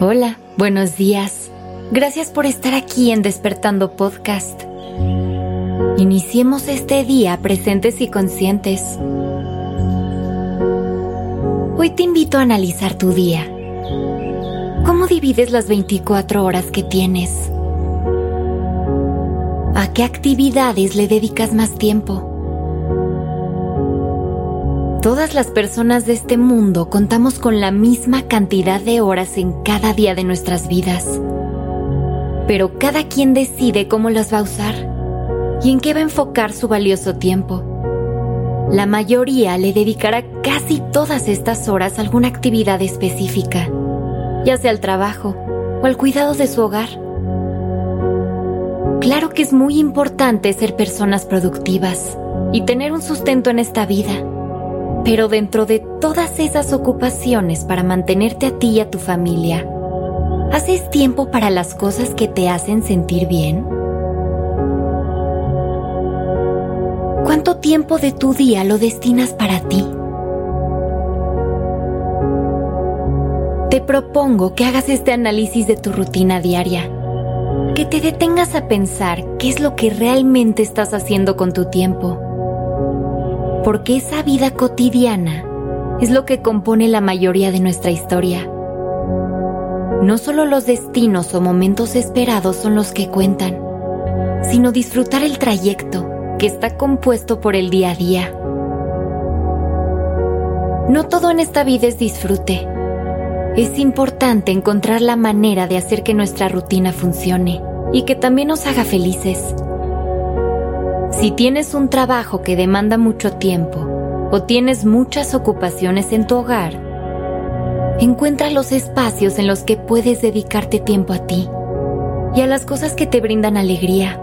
Hola, buenos días. Gracias por estar aquí en Despertando Podcast. Iniciemos este día presentes y conscientes. Hoy te invito a analizar tu día. ¿Cómo divides las 24 horas que tienes? ¿A qué actividades le dedicas más tiempo? Todas las personas de este mundo contamos con la misma cantidad de horas en cada día de nuestras vidas. Pero cada quien decide cómo las va a usar y en qué va a enfocar su valioso tiempo. La mayoría le dedicará casi todas estas horas a alguna actividad específica, ya sea al trabajo o al cuidado de su hogar. Claro que es muy importante ser personas productivas y tener un sustento en esta vida pero dentro de todas esas ocupaciones para mantenerte a ti y a tu familia, ¿haces tiempo para las cosas que te hacen sentir bien? ¿Cuánto tiempo de tu día lo destinas para ti? Te propongo que hagas este análisis de tu rutina diaria, que te detengas a pensar qué es lo que realmente estás haciendo con tu tiempo porque esa vida cotidiana es lo que compone la mayoría de nuestra historia. No solo los destinos o momentos esperados son los que cuentan, sino disfrutar el trayecto que está compuesto por el día a día. No todo en esta vida es disfrute. Es importante encontrar la manera de hacer que nuestra rutina funcione y que también nos haga felices. Si tienes un trabajo que demanda mucho tiempo o tienes muchas ocupaciones en tu hogar, encuentra los espacios en los que puedes dedicarte tiempo a ti y a las cosas que te brindan alegría.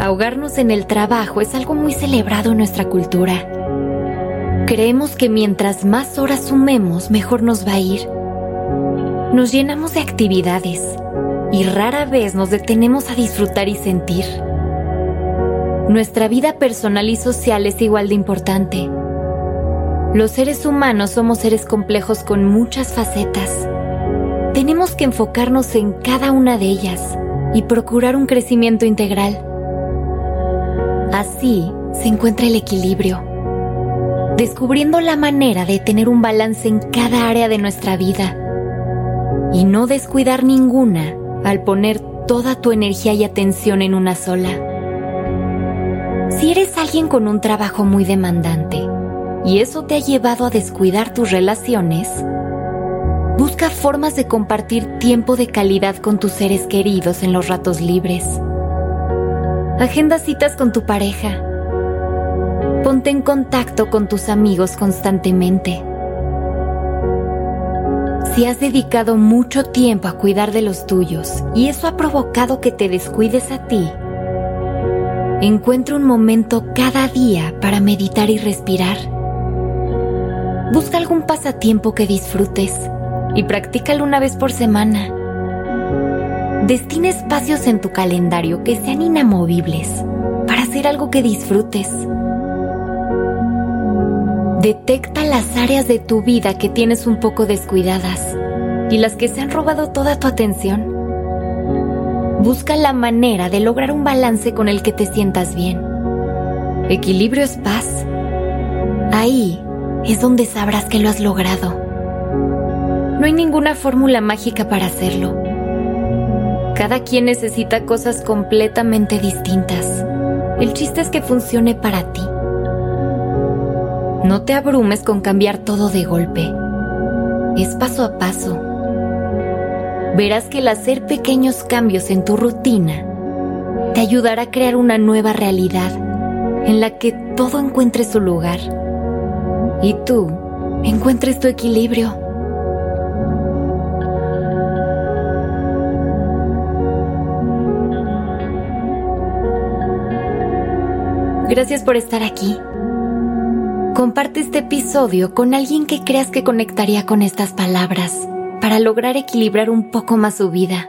Ahogarnos en el trabajo es algo muy celebrado en nuestra cultura. Creemos que mientras más horas sumemos, mejor nos va a ir. Nos llenamos de actividades y rara vez nos detenemos a disfrutar y sentir. Nuestra vida personal y social es igual de importante. Los seres humanos somos seres complejos con muchas facetas. Tenemos que enfocarnos en cada una de ellas y procurar un crecimiento integral. Así se encuentra el equilibrio, descubriendo la manera de tener un balance en cada área de nuestra vida y no descuidar ninguna al poner toda tu energía y atención en una sola. Si eres alguien con un trabajo muy demandante y eso te ha llevado a descuidar tus relaciones, busca formas de compartir tiempo de calidad con tus seres queridos en los ratos libres. Agenda citas con tu pareja. Ponte en contacto con tus amigos constantemente. Si has dedicado mucho tiempo a cuidar de los tuyos y eso ha provocado que te descuides a ti, Encuentra un momento cada día para meditar y respirar. Busca algún pasatiempo que disfrutes y practícalo una vez por semana. Destina espacios en tu calendario que sean inamovibles para hacer algo que disfrutes. Detecta las áreas de tu vida que tienes un poco descuidadas y las que se han robado toda tu atención. Busca la manera de lograr un balance con el que te sientas bien. Equilibrio es paz. Ahí es donde sabrás que lo has logrado. No hay ninguna fórmula mágica para hacerlo. Cada quien necesita cosas completamente distintas. El chiste es que funcione para ti. No te abrumes con cambiar todo de golpe. Es paso a paso verás que el hacer pequeños cambios en tu rutina te ayudará a crear una nueva realidad en la que todo encuentre su lugar y tú encuentres tu equilibrio. Gracias por estar aquí. Comparte este episodio con alguien que creas que conectaría con estas palabras para lograr equilibrar un poco más su vida.